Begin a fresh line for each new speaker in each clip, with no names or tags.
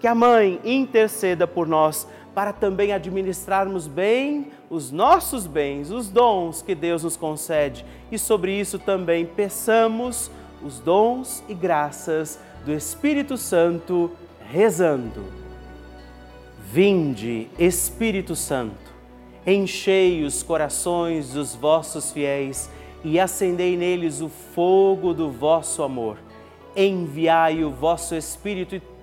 que a Mãe interceda por nós para também administrarmos bem os nossos bens, os dons que Deus nos concede. E sobre isso também peçamos os dons e graças do Espírito Santo, rezando. Vinde, Espírito Santo, enchei os corações dos vossos fiéis e acendei neles o fogo do vosso amor. Enviai o vosso Espírito e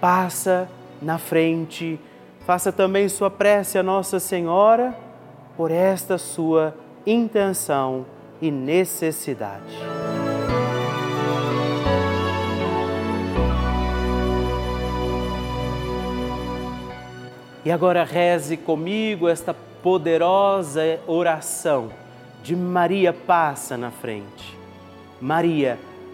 passa na frente, faça também sua prece a Nossa Senhora por esta sua intenção e necessidade. E agora reze comigo esta poderosa oração de Maria passa na frente. Maria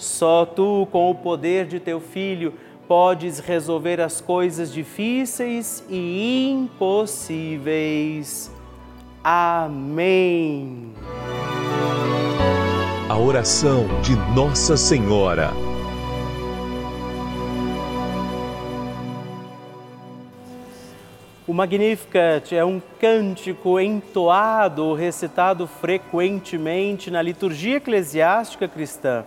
Só tu, com o poder de teu filho, podes resolver as coisas difíceis e impossíveis. Amém.
A oração de Nossa Senhora.
O Magnificat é um cântico entoado, recitado frequentemente na liturgia eclesiástica cristã.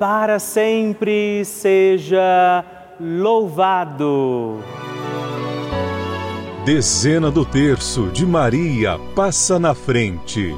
para sempre seja louvado.
Dezena do terço de Maria passa na frente.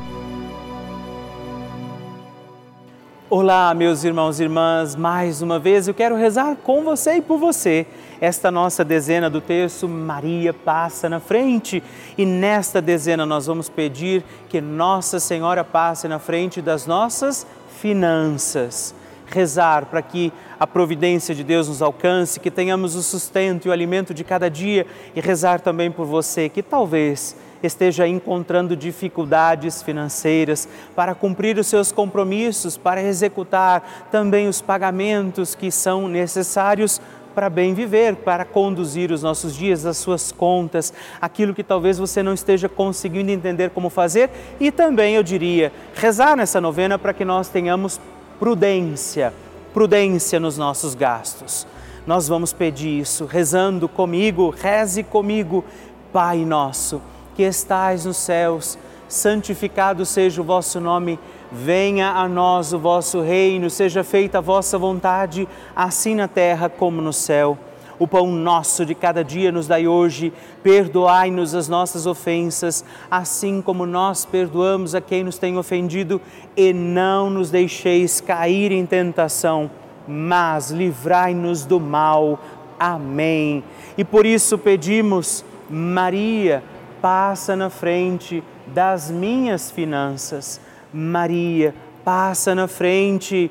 Olá, meus irmãos e irmãs, mais uma vez eu quero rezar com você e por você. Esta nossa dezena do terço, Maria passa na frente. E nesta dezena nós vamos pedir que Nossa Senhora passe na frente das nossas finanças rezar para que a providência de Deus nos alcance, que tenhamos o sustento e o alimento de cada dia e rezar também por você que talvez esteja encontrando dificuldades financeiras para cumprir os seus compromissos, para executar também os pagamentos que são necessários para bem viver, para conduzir os nossos dias, as suas contas, aquilo que talvez você não esteja conseguindo entender como fazer. E também, eu diria, rezar nessa novena para que nós tenhamos prudência, prudência nos nossos gastos. Nós vamos pedir isso rezando comigo, reze comigo, Pai nosso, que estais nos céus, santificado seja o vosso nome, venha a nós o vosso reino, seja feita a vossa vontade, assim na terra como no céu. O pão nosso de cada dia nos dai hoje, perdoai-nos as nossas ofensas, assim como nós perdoamos a quem nos tem ofendido, e não nos deixeis cair em tentação, mas livrai-nos do mal. Amém. E por isso pedimos, Maria, passa na frente das minhas finanças. Maria, passa na frente